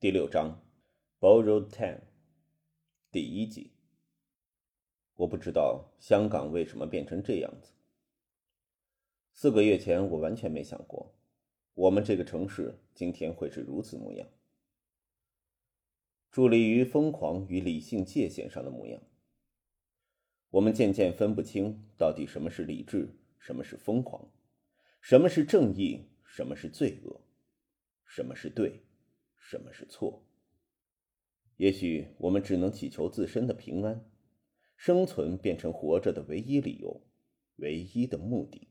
第六章，Borrowed Time，第一集。我不知道香港为什么变成这样子。四个月前，我完全没想过，我们这个城市今天会是如此模样。伫立于疯狂与理性界限上的模样。我们渐渐分不清到底什么是理智，什么是疯狂，什么是正义，什么是罪恶，什么是对。什么是错？也许我们只能祈求自身的平安，生存变成活着的唯一理由，唯一的目的。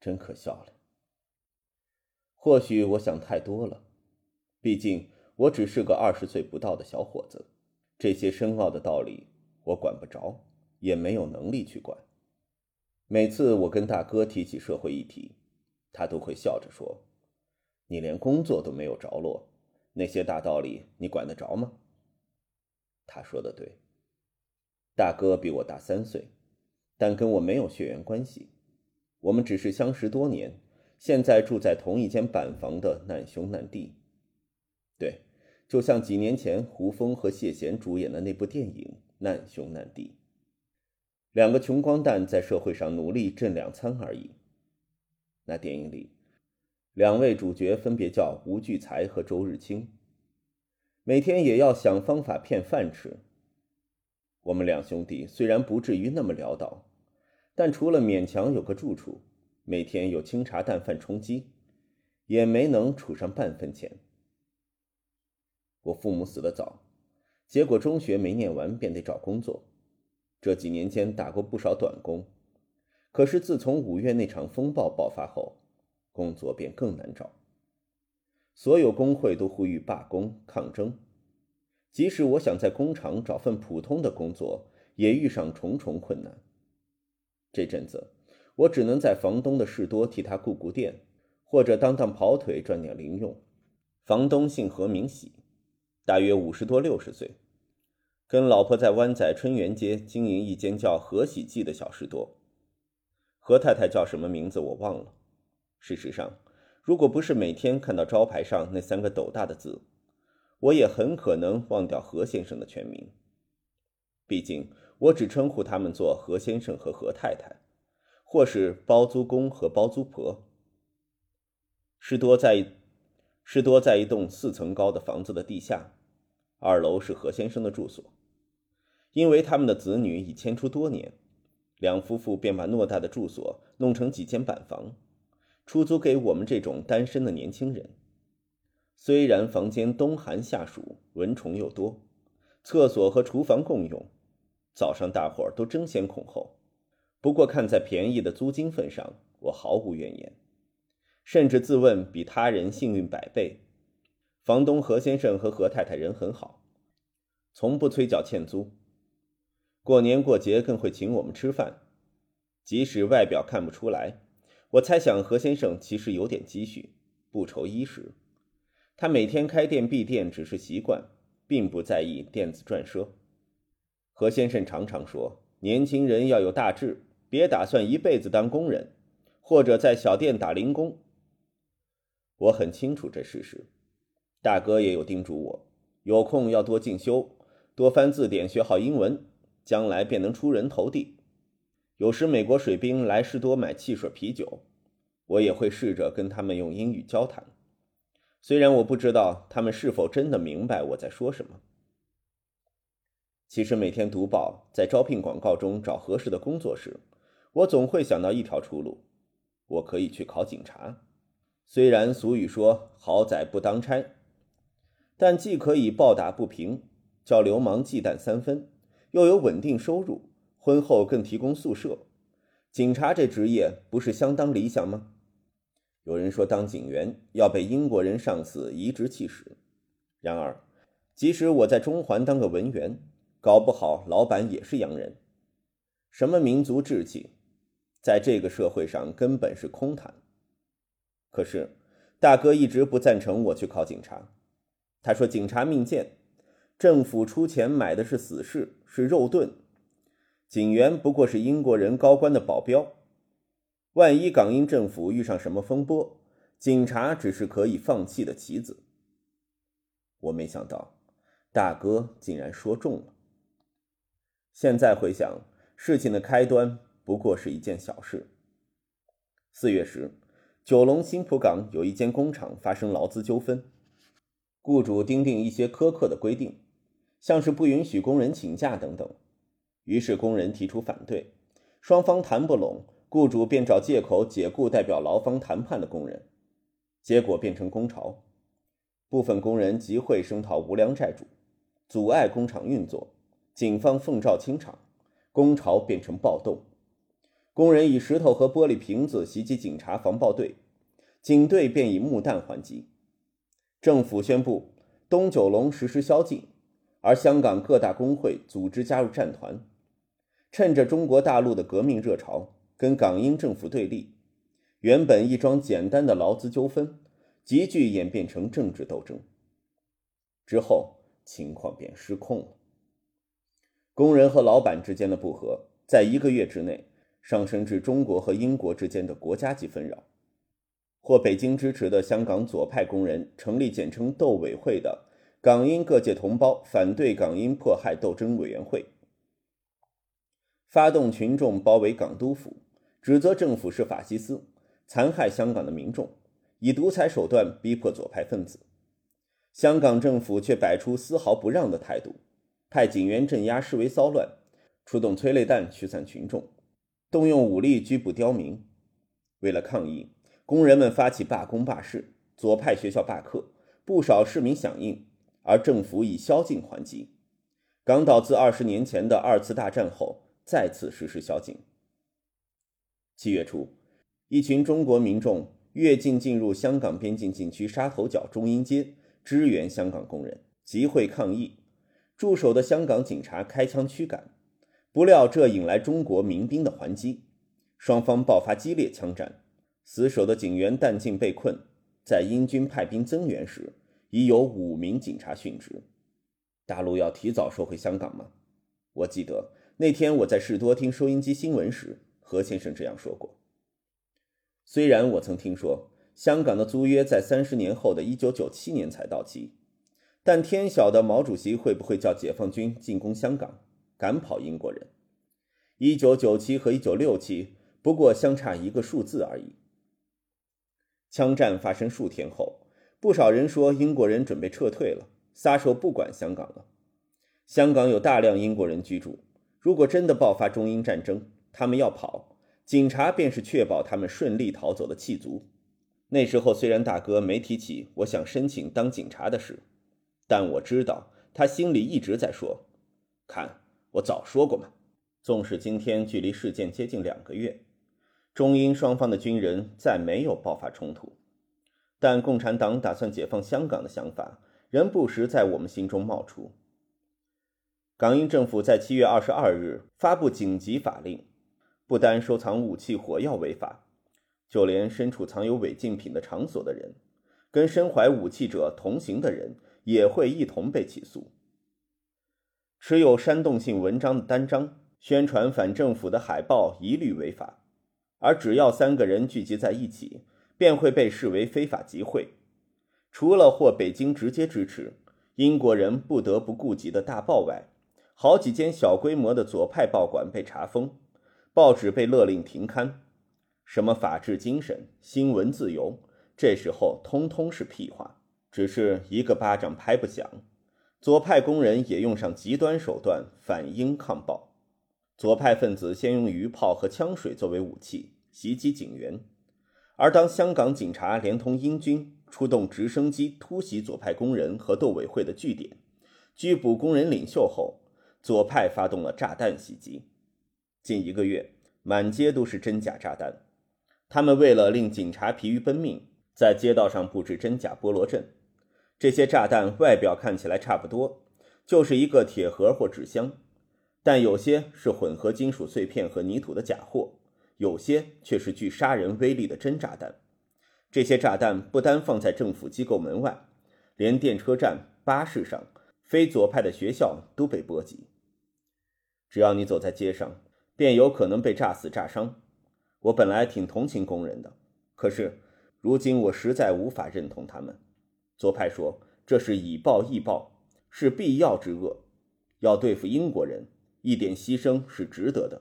真可笑了。或许我想太多了，毕竟我只是个二十岁不到的小伙子，这些深奥的道理我管不着，也没有能力去管。每次我跟大哥提起社会议题，他都会笑着说。你连工作都没有着落，那些大道理你管得着吗？他说的对。大哥比我大三岁，但跟我没有血缘关系，我们只是相识多年，现在住在同一间板房的难兄难弟。对，就像几年前胡枫和谢贤主演的那部电影《难兄难弟》，两个穷光蛋在社会上努力挣两餐而已。那电影里。两位主角分别叫吴聚财和周日清，每天也要想方法骗饭吃。我们两兄弟虽然不至于那么潦倒，但除了勉强有个住处，每天有清茶淡饭充饥，也没能储上半分钱。我父母死得早，结果中学没念完便得找工作，这几年间打过不少短工，可是自从五月那场风暴爆发后。工作便更难找，所有工会都呼吁罢工抗争。即使我想在工厂找份普通的工作，也遇上重重困难。这阵子，我只能在房东的士多替他顾顾店，或者当当跑腿赚点零用。房东姓何明喜，大约五十多六十岁，跟老婆在湾仔春园街经营一间叫何喜记的小士多。何太太叫什么名字我忘了。事实上，如果不是每天看到招牌上那三个斗大的字，我也很可能忘掉何先生的全名。毕竟，我只称呼他们做何先生和何太太，或是包租公和包租婆。是多在，是多在一栋四层高的房子的地下，二楼是何先生的住所。因为他们的子女已迁出多年，两夫妇便把偌大的住所弄成几间板房。出租给我们这种单身的年轻人。虽然房间冬寒夏暑，蚊虫又多，厕所和厨房共用，早上大伙儿都争先恐后。不过看在便宜的租金份上，我毫无怨言，甚至自问比他人幸运百倍。房东何先生和何太太人很好，从不催缴欠租，过年过节更会请我们吃饭，即使外表看不出来。我猜想何先生其实有点积蓄，不愁衣食。他每天开店闭店只是习惯，并不在意电子赚奢。何先生常常说：“年轻人要有大志，别打算一辈子当工人，或者在小店打零工。”我很清楚这事实。大哥也有叮嘱我，有空要多进修，多翻字典，学好英文，将来便能出人头地。有时美国水兵来士多买汽水、啤酒，我也会试着跟他们用英语交谈，虽然我不知道他们是否真的明白我在说什么。其实每天读报，在招聘广告中找合适的工作时，我总会想到一条出路：我可以去考警察。虽然俗语说“好仔不当差”，但既可以暴打不平，叫流氓忌惮三分，又有稳定收入。婚后更提供宿舍，警察这职业不是相当理想吗？有人说当警员要被英国人上司颐指气使，然而，即使我在中环当个文员，搞不好老板也是洋人。什么民族志气，在这个社会上根本是空谈。可是，大哥一直不赞成我去考警察，他说警察命贱，政府出钱买的是死士，是肉盾。警员不过是英国人高官的保镖，万一港英政府遇上什么风波，警察只是可以放弃的棋子。我没想到，大哥竟然说中了。现在回想，事情的开端不过是一件小事。四月时，九龙新浦港有一间工厂发生劳资纠纷，雇主订定一些苛刻的规定，像是不允许工人请假等等。于是工人提出反对，双方谈不拢，雇主便找借口解雇代表劳方谈判的工人，结果变成工潮。部分工人集会声讨无良债主，阻碍工厂运作。警方奉召清场，工潮变成暴动。工人以石头和玻璃瓶子袭击警察防暴队，警队便以木弹还击。政府宣布东九龙实施宵禁，而香港各大工会组织加入战团，趁着中国大陆的革命热潮，跟港英政府对立。原本一桩简单的劳资纠纷，急剧演变成政治斗争。之后情况便失控了。工人和老板之间的不和，在一个月之内上升至中国和英国之间的国家级纷扰。获北京支持的香港左派工人成立简称“斗委会”的港英各界同胞反对港英迫害斗争委员会，发动群众包围港督府，指责政府是法西斯，残害香港的民众，以独裁手段逼迫左派分子。香港政府却摆出丝毫不让的态度。派警员镇压示威骚乱，出动催泪弹驱散群众，动用武力拘捕刁民。为了抗议，工人们发起罢工罢市，左派学校罢课，不少市民响应，而政府以宵禁还击。港岛自二十年前的二次大战后再次实施宵禁。七月初，一群中国民众越境进入香港边境禁区沙头角中英街，支援香港工人，集会抗议。驻守的香港警察开枪驱赶，不料这引来中国民兵的还击，双方爆发激烈枪战。死守的警员弹尽被困，在英军派兵增援时，已有五名警察殉职。大陆要提早收回香港吗？我记得那天我在士多听收音机新闻时，何先生这样说过。虽然我曾听说香港的租约在三十年后的一九九七年才到期。但天晓得毛主席会不会叫解放军进攻香港，赶跑英国人？一九九七和一九六七不过相差一个数字而已。枪战发生数天后，不少人说英国人准备撤退了，撒手不管香港了。香港有大量英国人居住，如果真的爆发中英战争，他们要跑，警察便是确保他们顺利逃走的弃卒。那时候虽然大哥没提起我想申请当警察的事。但我知道，他心里一直在说：“看，我早说过嘛。”纵使今天距离事件接近两个月，中英双方的军人再没有爆发冲突，但共产党打算解放香港的想法仍不时在我们心中冒出。港英政府在七月二十二日发布紧急法令，不单收藏武器火药违法，就连身处藏有违禁品的场所的人，跟身怀武器者同行的人。也会一同被起诉。持有煽动性文章的单张、宣传反政府的海报一律违法，而只要三个人聚集在一起，便会被视为非法集会。除了获北京直接支持、英国人不得不顾及的大报外，好几间小规模的左派报馆被查封，报纸被勒令停刊。什么法治精神、新闻自由，这时候通通是屁话。只是一个巴掌拍不响，左派工人也用上极端手段反英抗暴。左派分子先用鱼炮和枪水作为武器袭击警员，而当香港警察连同英军出动直升机突袭左派工人和斗委会的据点，拘捕工人领袖后，左派发动了炸弹袭击。近一个月，满街都是真假炸弹。他们为了令警察疲于奔命，在街道上布置真假菠萝阵。这些炸弹外表看起来差不多，就是一个铁盒或纸箱，但有些是混合金属碎片和泥土的假货，有些却是具杀人威力的真炸弹。这些炸弹不单放在政府机构门外，连电车站、巴士上、非左派的学校都被波及。只要你走在街上，便有可能被炸死、炸伤。我本来挺同情工人的，可是如今我实在无法认同他们。左派说：“这是以暴易暴，是必要之恶。要对付英国人，一点牺牲是值得的。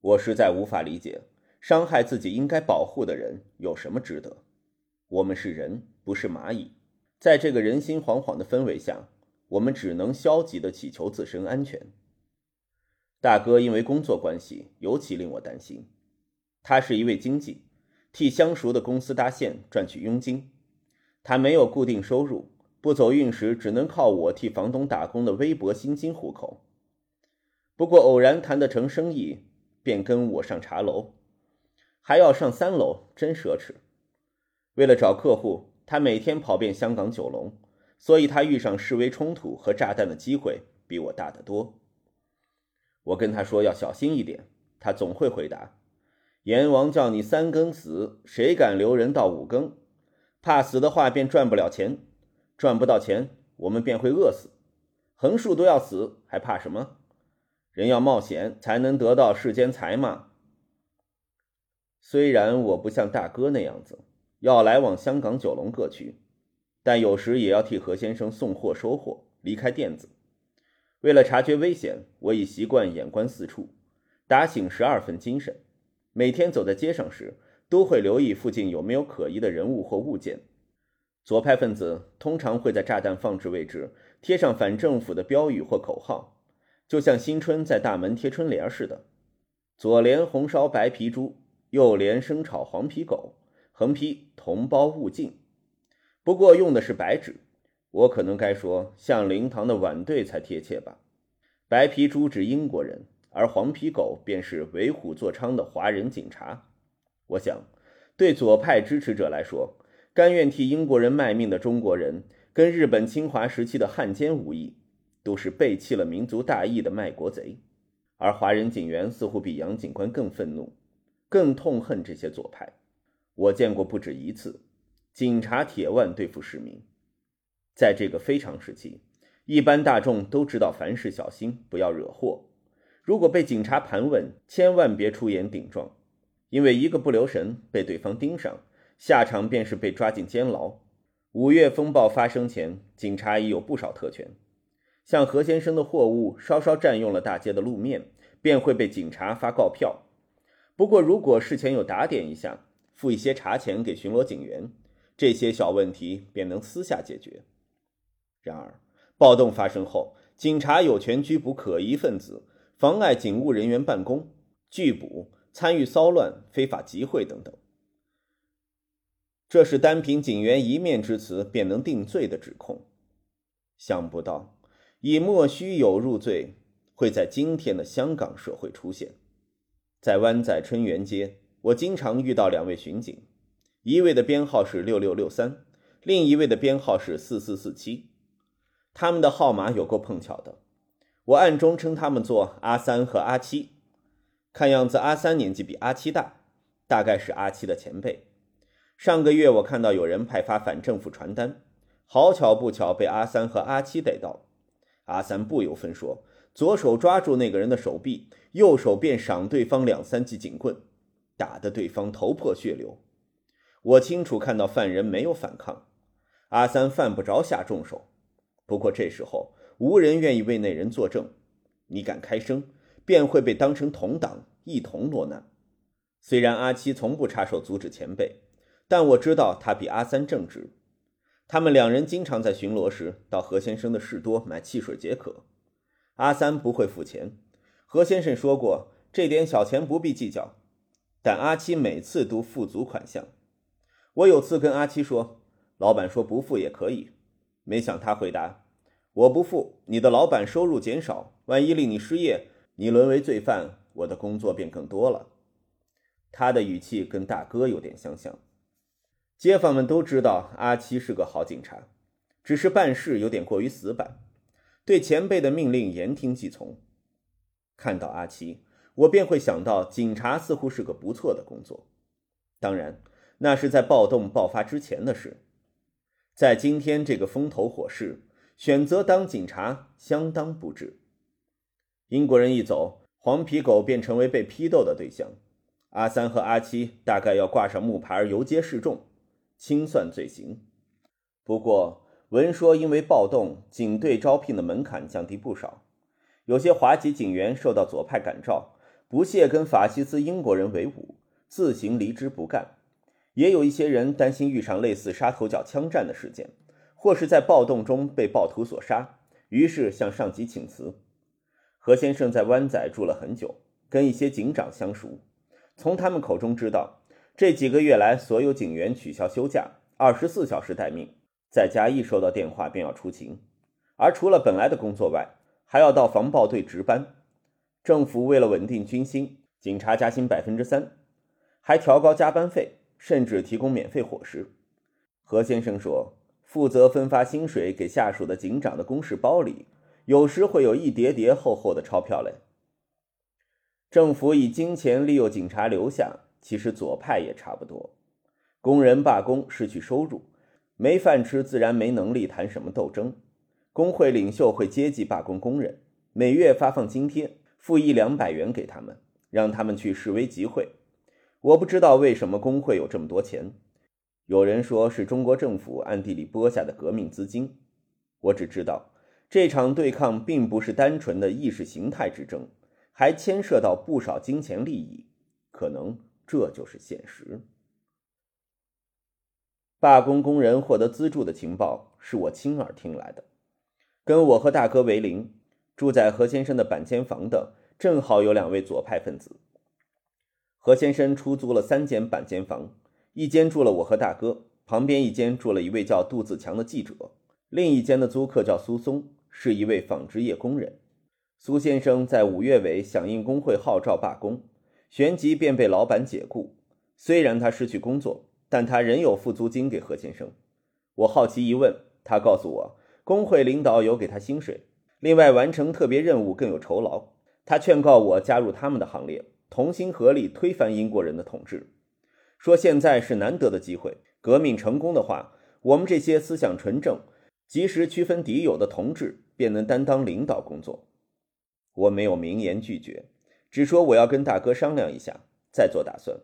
我实在无法理解，伤害自己应该保护的人有什么值得？我们是人，不是蚂蚁。在这个人心惶惶的氛围下，我们只能消极的祈求自身安全。大哥因为工作关系尤其令我担心，他是一位经纪，替相熟的公司搭线赚取佣金。他没有固定收入，不走运时只能靠我替房东打工的微薄薪金糊口。不过偶然谈得成生意，便跟我上茶楼，还要上三楼，真奢侈。为了找客户，他每天跑遍香港九龙，所以他遇上示威冲突和炸弹的机会比我大得多。我跟他说要小心一点，他总会回答：“阎王叫你三更死，谁敢留人到五更？怕死的话便赚不了钱，赚不到钱，我们便会饿死。横竖都要死，还怕什么？人要冒险才能得到世间财嘛。虽然我不像大哥那样子。”要来往香港九龙各区，但有时也要替何先生送货收货，离开店子。为了察觉危险，我已习惯眼观四处，打醒十二分精神。每天走在街上时，都会留意附近有没有可疑的人物或物件。左派分子通常会在炸弹放置位置贴上反政府的标语或口号，就像新春在大门贴春联似的：左联红烧白皮猪，右联生炒黄皮狗。横批“同胞勿进”，不过用的是白纸，我可能该说像灵堂的晚队才贴切吧。白皮猪指英国人，而黄皮狗便是为虎作伥的华人警察。我想，对左派支持者来说，甘愿替英国人卖命的中国人，跟日本侵华时期的汉奸无异，都是背弃了民族大义的卖国贼。而华人警员似乎比杨警官更愤怒，更痛恨这些左派。我见过不止一次，警察铁腕对付市民。在这个非常时期，一般大众都知道凡事小心，不要惹祸。如果被警察盘问，千万别出言顶撞，因为一个不留神被对方盯上，下场便是被抓进监牢。五月风暴发生前，警察已有不少特权，像何先生的货物稍稍占用了大街的路面，便会被警察发告票。不过，如果事前有打点一下，付一些茶钱给巡逻警员，这些小问题便能私下解决。然而，暴动发生后，警察有权拘捕可疑分子，妨碍警务人员办公，拒捕、参与骚乱、非法集会等等。这是单凭警员一面之词便能定罪的指控。想不到，以莫须有入罪会在今天的香港社会出现，在湾仔春园街。我经常遇到两位巡警，一位的编号是六六六三，另一位的编号是四四四七。他们的号码有够碰巧的，我暗中称他们做阿三和阿七。看样子阿三年纪比阿七大，大概是阿七的前辈。上个月我看到有人派发反政府传单，好巧不巧被阿三和阿七逮到。阿三不由分说，左手抓住那个人的手臂，右手便赏对方两三记警棍。打得对方头破血流，我清楚看到犯人没有反抗，阿三犯不着下重手。不过这时候无人愿意为那人作证，你敢开声，便会被当成同党一同落难。虽然阿七从不插手阻止前辈，但我知道他比阿三正直。他们两人经常在巡逻时到何先生的士多买汽水解渴。阿三不会付钱，何先生说过，这点小钱不必计较。但阿七每次都付足款项。我有次跟阿七说：“老板说不付也可以。”没想他回答：“我不付，你的老板收入减少，万一令你失业，你沦为罪犯，我的工作便更多了。”他的语气跟大哥有点相像。街坊们都知道阿七是个好警察，只是办事有点过于死板，对前辈的命令言听计从。看到阿七。我便会想到，警察似乎是个不错的工作。当然，那是在暴动爆发之前的事。在今天这个风头火势，选择当警察相当不智。英国人一走，黄皮狗便成为被批斗的对象。阿三和阿七大概要挂上木牌游街示众，清算罪行。不过，闻说因为暴动，警队招聘的门槛降低不少，有些华籍警员受到左派感召，不屑跟法西斯英国人为伍，自行离职不干。也有一些人担心遇上类似杀头角枪战的事件，或是在暴动中被暴徒所杀，于是向上级请辞。何先生在湾仔住了很久，跟一些警长相熟，从他们口中知道，这几个月来所有警员取消休假，二十四小时待命，在家一收到电话便要出勤，而除了本来的工作外，还要到防暴队值班。政府为了稳定军心，警察加薪百分之三，还调高加班费。甚至提供免费伙食。何先生说，负责分发薪水给下属的警长的公事包里，有时会有一叠叠厚厚的钞票嘞。政府以金钱利诱警察留下，其实左派也差不多。工人罢工失去收入，没饭吃，自然没能力谈什么斗争。工会领袖会接济罢工工人，每月发放津贴，付一两百元给他们，让他们去示威集会。我不知道为什么工会有这么多钱，有人说是中国政府暗地里拨下的革命资金。我只知道这场对抗并不是单纯的意识形态之争，还牵涉到不少金钱利益，可能这就是现实。罢工工人获得资助的情报是我亲耳听来的。跟我和大哥为邻，住在何先生的板间房的，正好有两位左派分子。何先生出租了三间板间房，一间住了我和大哥，旁边一间住了一位叫杜自强的记者，另一间的租客叫苏松，是一位纺织业工人。苏先生在五月尾响应工会号召罢工，旋即便被老板解雇。虽然他失去工作，但他仍有付租金给何先生。我好奇一问，他告诉我，工会领导有给他薪水，另外完成特别任务更有酬劳。他劝告我加入他们的行列。同心合力推翻英国人的统治，说现在是难得的机会，革命成功的话，我们这些思想纯正、及时区分敌友的同志便能担当领导工作。我没有明言拒绝，只说我要跟大哥商量一下，再做打算。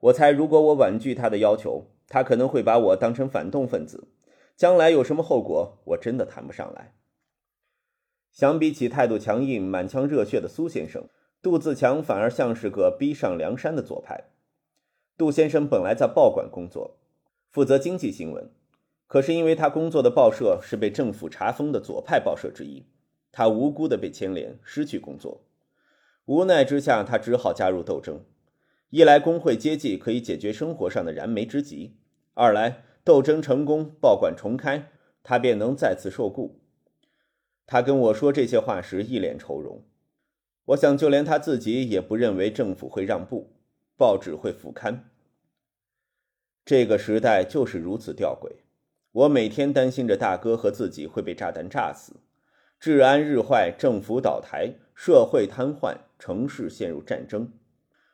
我猜，如果我婉拒他的要求，他可能会把我当成反动分子，将来有什么后果，我真的谈不上来。相比起态度强硬、满腔热血的苏先生。杜自强反而像是个逼上梁山的左派。杜先生本来在报馆工作，负责经济新闻，可是因为他工作的报社是被政府查封的左派报社之一，他无辜的被牵连，失去工作。无奈之下，他只好加入斗争。一来工会接济可以解决生活上的燃眉之急；二来斗争成功，报馆重开，他便能再次受雇。他跟我说这些话时，一脸愁容。我想，就连他自己也不认为政府会让步，报纸会复刊。这个时代就是如此吊诡。我每天担心着大哥和自己会被炸弹炸死，治安日坏，政府倒台，社会瘫痪，城市陷入战争，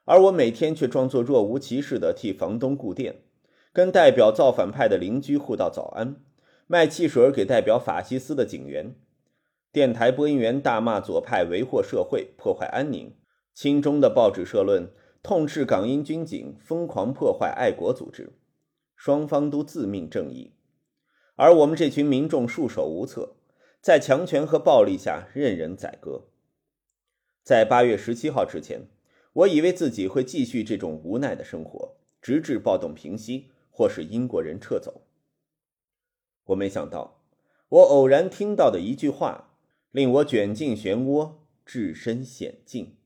而我每天却装作若无其事的替房东顾店，跟代表造反派的邻居互道早安，卖汽水给代表法西斯的警员。电台播音员大骂左派为祸社会、破坏安宁；亲中的报纸社论痛斥港英军警疯狂破坏爱国组织。双方都自命正义，而我们这群民众束手无策，在强权和暴力下任人宰割。在八月十七号之前，我以为自己会继续这种无奈的生活，直至暴动平息或是英国人撤走。我没想到，我偶然听到的一句话。令我卷进漩涡，置身险境。